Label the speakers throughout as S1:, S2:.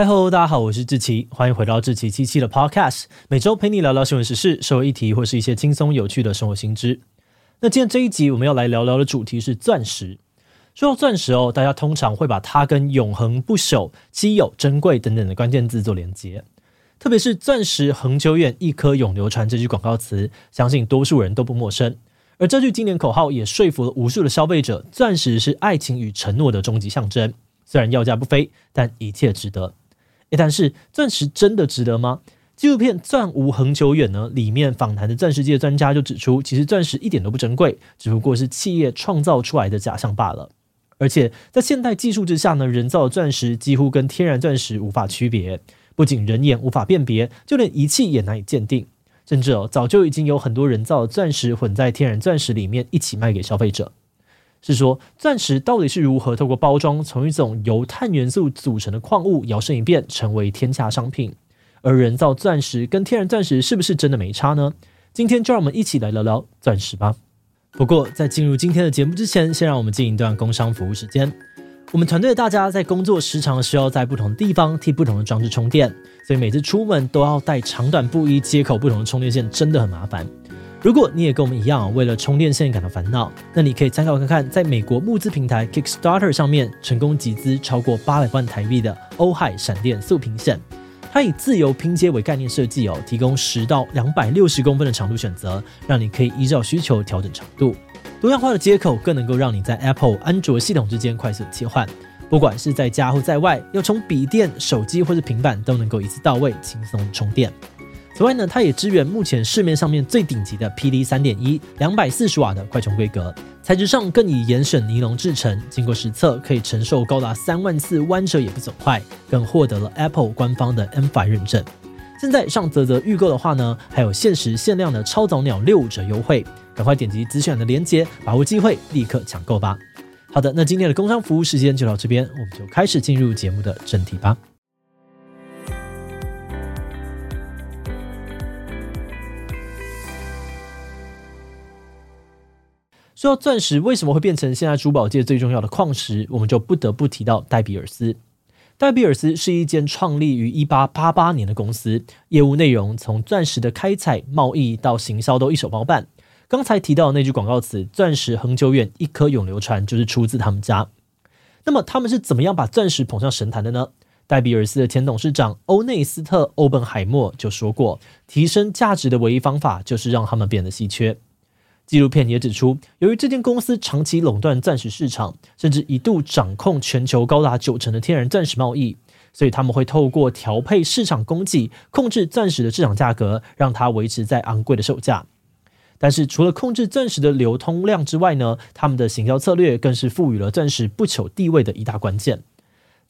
S1: 嗨喽，大家好，我是志奇，欢迎回到志奇七七的 Podcast，每周陪你聊聊新闻时事、社会议题或是一些轻松有趣的生活新知。那今天这一集我们要来聊聊的主题是钻石。说到钻石哦，大家通常会把它跟永恒不朽、稀有珍贵等等的关键字做连接。特别是“钻石恒久远，一颗永流传”这句广告词，相信多数人都不陌生。而这句经典口号也说服了无数的消费者，钻石是爱情与承诺的终极象征。虽然要价不菲，但一切值得。诶，但是钻石真的值得吗？纪录片《钻无恒久远》呢，里面访谈的钻石界专家就指出，其实钻石一点都不珍贵，只不过是企业创造出来的假象罢了。而且在现代技术之下呢，人造钻石几乎跟天然钻石无法区别，不仅人眼无法辨别，就连仪器也难以鉴定。甚至哦，早就已经有很多人造钻石混在天然钻石里面一起卖给消费者。是说，钻石到底是如何透过包装，从一种由碳元素组成的矿物摇身一变，成为天价商品？而人造钻石跟天然钻石是不是真的没差呢？今天就让我们一起来聊聊钻石吧。不过，在进入今天的节目之前，先让我们进一段工商服务时间。我们团队的大家在工作时常需要在不同地方替不同的装置充电，所以每次出门都要带长短不一、接口不同的充电线，真的很麻烦。如果你也跟我们一样，为了充电线感到烦恼，那你可以参考看看，在美国募资平台 Kickstarter 上面成功集资超过八百万台币的欧海闪电速平线。它以自由拼接为概念设计哦，提供十到两百六十公分的长度选择，让你可以依照需求调整长度。多样化的接口更能够让你在 Apple、安卓系统之间快速切换，不管是在家或在外，要充笔电、手机或是平板，都能够一次到位，轻松充电。此外呢，它也支援目前市面上面最顶级的 PD 三点一两百四十瓦的快充规格，材质上更以严选尼龙制成，经过实测可以承受高达三万次弯折也不损坏，更获得了 Apple 官方的 M5 认证。现在上啧啧预购的话呢，还有限时限量的超早鸟六五折优惠，赶快点击资讯的链接，把握机会，立刻抢购吧。好的，那今天的工商服务时间就到这边，我们就开始进入节目的正题吧。说到钻石为什么会变成现在珠宝界最重要的矿石，我们就不得不提到戴比尔斯。戴比尔斯是一间创立于一八八八年的公司，业务内容从钻石的开采、贸易到行销都一手包办。刚才提到的那句广告词“钻石恒久远，一颗永流传”，就是出自他们家。那么他们是怎么样把钻石捧上神坛的呢？戴比尔斯的前董事长欧内斯特·欧本海默就说过：“提升价值的唯一方法就是让他们变得稀缺。”纪录片也指出，由于这间公司长期垄断钻石市场，甚至一度掌控全球高达九成的天然钻石贸易，所以他们会透过调配市场供给，控制钻石的市场价格，让它维持在昂贵的售价。但是，除了控制钻石的流通量之外呢，他们的行销策略更是赋予了钻石不朽地位的一大关键。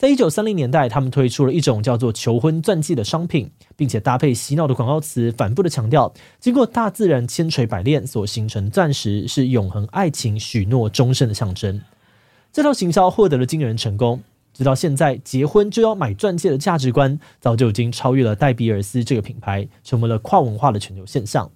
S1: 在一九三零年代，他们推出了一种叫做“求婚钻戒”的商品，并且搭配洗脑的广告词，反复的强调，经过大自然千锤百炼所形成钻石是永恒爱情许诺终身的象征。这套行销获得了惊人成功，直到现在，结婚就要买钻戒的价值观早就已经超越了戴比尔斯这个品牌，成为了跨文化的全球现象。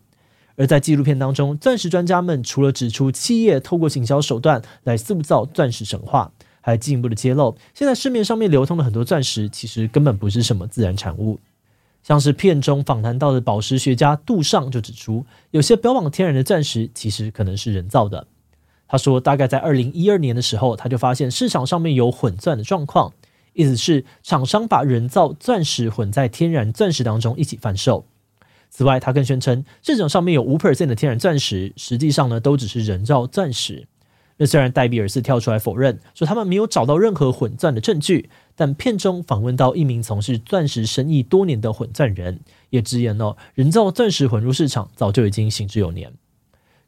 S1: 而在纪录片当中，钻石专家们除了指出企业透过行销手段来塑造钻石神话。还进一步的揭露，现在市面上面流通的很多钻石，其实根本不是什么自然产物。像是片中访谈到的宝石学家杜尚就指出，有些标榜天然的钻石，其实可能是人造的。他说，大概在二零一二年的时候，他就发现市场上面有混钻的状况，意思是厂商把人造钻石混在天然钻石当中一起贩售。此外，他更宣称市场上面有五 percent 的天然钻石，实际上呢都只是人造钻石。那虽然戴比尔斯跳出来否认，说他们没有找到任何混钻的证据，但片中访问到一名从事钻石生意多年的混钻人，也直言哦，人造钻石混入市场早就已经行之有年。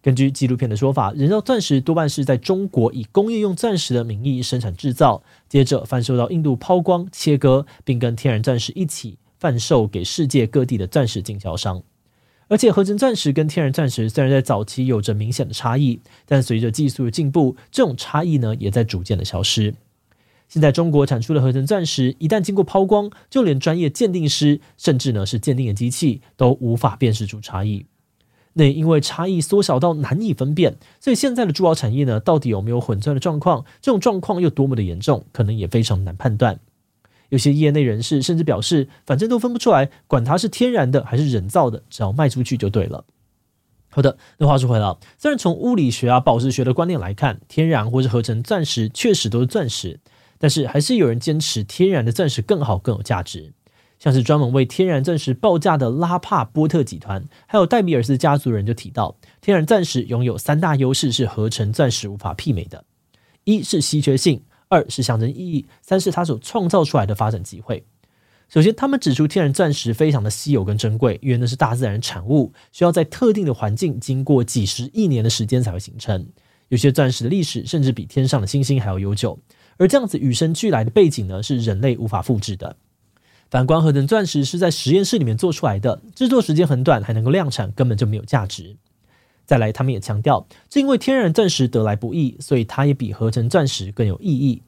S1: 根据纪录片的说法，人造钻石多半是在中国以工业用钻石的名义生产制造，接着贩售到印度抛光切割，并跟天然钻石一起贩售给世界各地的钻石经销商。而且合成钻石跟天然钻石虽然在早期有着明显的差异，但随着技术的进步，这种差异呢也在逐渐的消失。现在中国产出的合成钻石，一旦经过抛光，就连专业鉴定师，甚至呢是鉴定的机器，都无法辨识出差异。那因为差异缩小到难以分辨，所以现在的珠宝产业呢，到底有没有混钻的状况？这种状况又多么的严重，可能也非常难判断。有些业内人士甚至表示，反正都分不出来，管它是天然的还是人造的，只要卖出去就对了。好的，那话说回来，虽然从物理学啊、宝石学的观念来看，天然或是合成钻石确实都是钻石，但是还是有人坚持天然的钻石更好、更有价值。像是专门为天然钻石报价的拉帕波特集团，还有戴比尔斯家族人就提到，天然钻石拥有三大优势，是合成钻石无法媲美的：一是稀缺性，二是象征意义，三是它所创造出来的发展机会。首先，他们指出天然钻石非常的稀有跟珍贵，因为那是大自然产物，需要在特定的环境经过几十亿年的时间才会形成。有些钻石的历史甚至比天上的星星还要悠久，而这样子与生俱来的背景呢，是人类无法复制的。反观合成钻石是在实验室里面做出来的，制作时间很短，还能够量产，根本就没有价值。再来，他们也强调，正因为天然钻石得来不易，所以它也比合成钻石更有意义。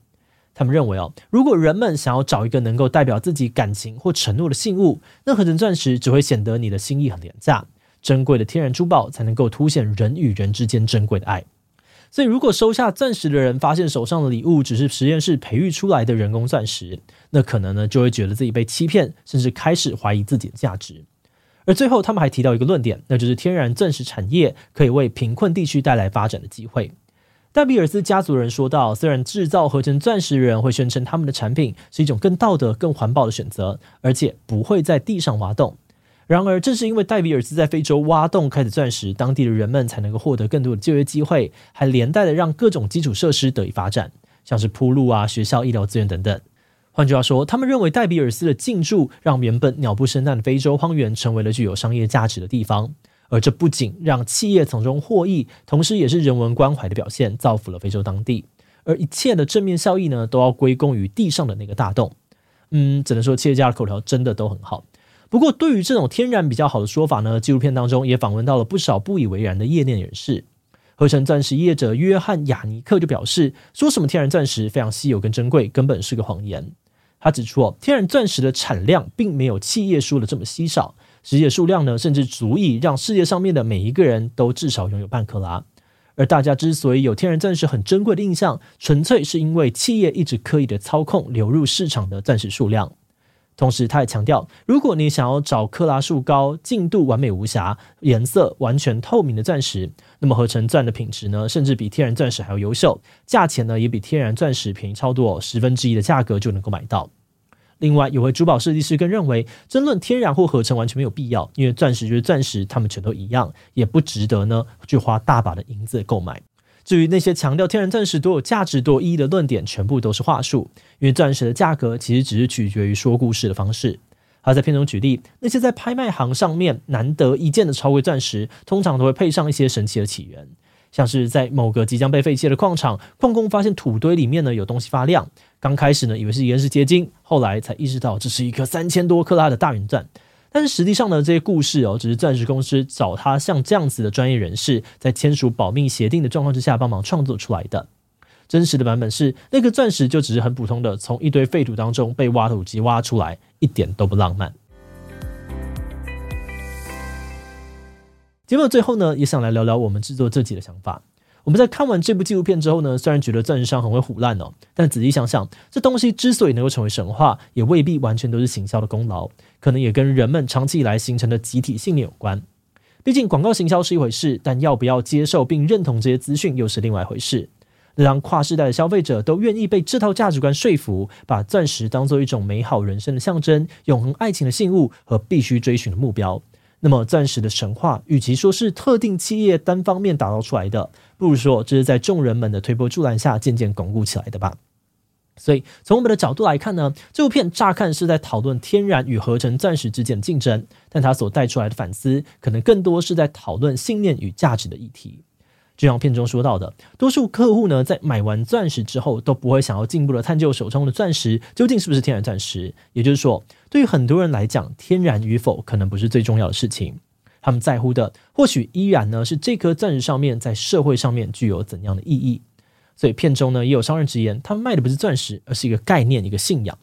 S1: 他们认为哦，如果人们想要找一个能够代表自己感情或承诺的信物，那合成钻石只会显得你的心意很廉价。珍贵的天然珠宝才能够凸显人与人之间珍贵的爱。所以，如果收下钻石的人发现手上的礼物只是实验室培育出来的人工钻石，那可能呢就会觉得自己被欺骗，甚至开始怀疑自己的价值。而最后，他们还提到一个论点，那就是天然钻石产业可以为贫困地区带来发展的机会。戴比尔斯家族人说道：“虽然制造合成钻石人会宣称他们的产品是一种更道德、更环保的选择，而且不会在地上挖洞。然而，正是因为戴比尔斯在非洲挖洞开采钻石，当地的人们才能够获得更多的就业机会，还连带的让各种基础设施得以发展，像是铺路啊、学校、医疗资源等等。换句话说，他们认为戴比尔斯的进驻让原本鸟不生蛋的非洲荒原成为了具有商业价值的地方。”而这不仅让企业从中获益，同时也是人文关怀的表现，造福了非洲当地。而一切的正面效益呢，都要归功于地上的那个大洞。嗯，只能说企业家的口条真的都很好。不过，对于这种天然比较好的说法呢，纪录片当中也访问到了不少不以为然的业内人士。合成钻石业者约翰雅尼克就表示，说什么天然钻石非常稀有跟珍贵，根本是个谎言。他指出，哦天然钻石的产量并没有企业说的这么稀少。实际数量呢，甚至足以让世界上面的每一个人都至少拥有半克拉。而大家之所以有天然钻石很珍贵的印象，纯粹是因为企业一直刻意的操控流入市场的钻石数量。同时，他也强调，如果你想要找克拉数高、净度完美无瑕、颜色完全透明的钻石，那么合成钻的品质呢，甚至比天然钻石还要优秀，价钱呢也比天然钻石便宜超多，十分之一的价格就能够买到。另外，有位珠宝设计师更认为，争论天然或合成完全没有必要，因为钻石就是钻石，它们全都一样，也不值得呢去花大把的银子购买。至于那些强调天然钻石多有价值、多有意义的论点，全部都是话术，因为钻石的价格其实只是取决于说故事的方式。而在片中举例，那些在拍卖行上面难得一见的超贵钻石，通常都会配上一些神奇的起源。像是在某个即将被废弃的矿场，矿工发现土堆里面呢有东西发亮。刚开始呢以为是岩石结晶，后来才意识到这是一颗三千多克拉的大圆钻。但是实际上呢，这些故事哦，只是钻石公司找他像这样子的专业人士，在签署保密协定的状况之下帮忙创作出来的。真实的版本是，那个钻石就只是很普通的从一堆废土当中被挖土机挖出来，一点都不浪漫。节目的最后呢，也想来聊聊我们制作这集的想法。我们在看完这部纪录片之后呢，虽然觉得钻石商很会唬烂哦，但仔细想想，这东西之所以能够成为神话，也未必完全都是行销的功劳，可能也跟人们长期以来形成的集体信念有关。毕竟广告行销是一回事，但要不要接受并认同这些资讯又是另外一回事。那当跨世代的消费者都愿意被这套价值观说服，把钻石当做一种美好人生的象征、永恒爱情的信物和必须追寻的目标。那么，钻石的神话，与其说是特定企业单方面打造出来的，不如说这是在众人们的推波助澜下渐渐巩固起来的吧。所以，从我们的角度来看呢，这部片乍看是在讨论天然与合成钻石之间的竞争，但它所带出来的反思，可能更多是在讨论信念与价值的议题。就像片中说到的，多数客户呢，在买完钻石之后，都不会想要进一步的探究手中的钻石究竟是不是天然钻石。也就是说，对于很多人来讲，天然与否可能不是最重要的事情。他们在乎的，或许依然呢，是这颗钻石上面在社会上面具有怎样的意义。所以片中呢，也有商人直言，他们卖的不是钻石，而是一个概念，一个信仰。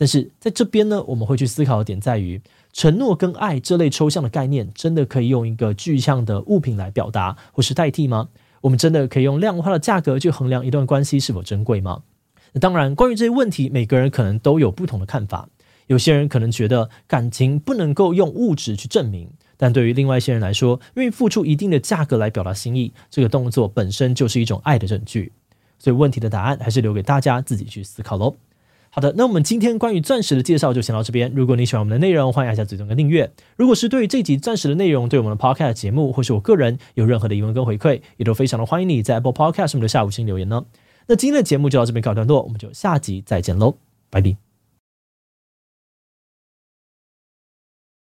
S1: 但是在这边呢，我们会去思考的点在于。承诺跟爱这类抽象的概念，真的可以用一个具象的物品来表达或是代替吗？我们真的可以用量化的价格去衡量一段关系是否珍贵吗？那当然，关于这些问题，每个人可能都有不同的看法。有些人可能觉得感情不能够用物质去证明，但对于另外一些人来说，愿意付出一定的价格来表达心意，这个动作本身就是一种爱的证据。所以问题的答案还是留给大家自己去思考喽。好的，那我们今天关于钻石的介绍就先到这边。如果你喜欢我们的内容，欢迎按下追踪跟订阅。如果是对于这集钻石的内容，对我们的 Podcast 节目，或是我个人有任何的疑问跟回馈，也都非常的欢迎你在 Apple Podcast 上面的下方进行留言呢。那今天的节目就到这边告一段落，我们就下集再见喽，拜拜。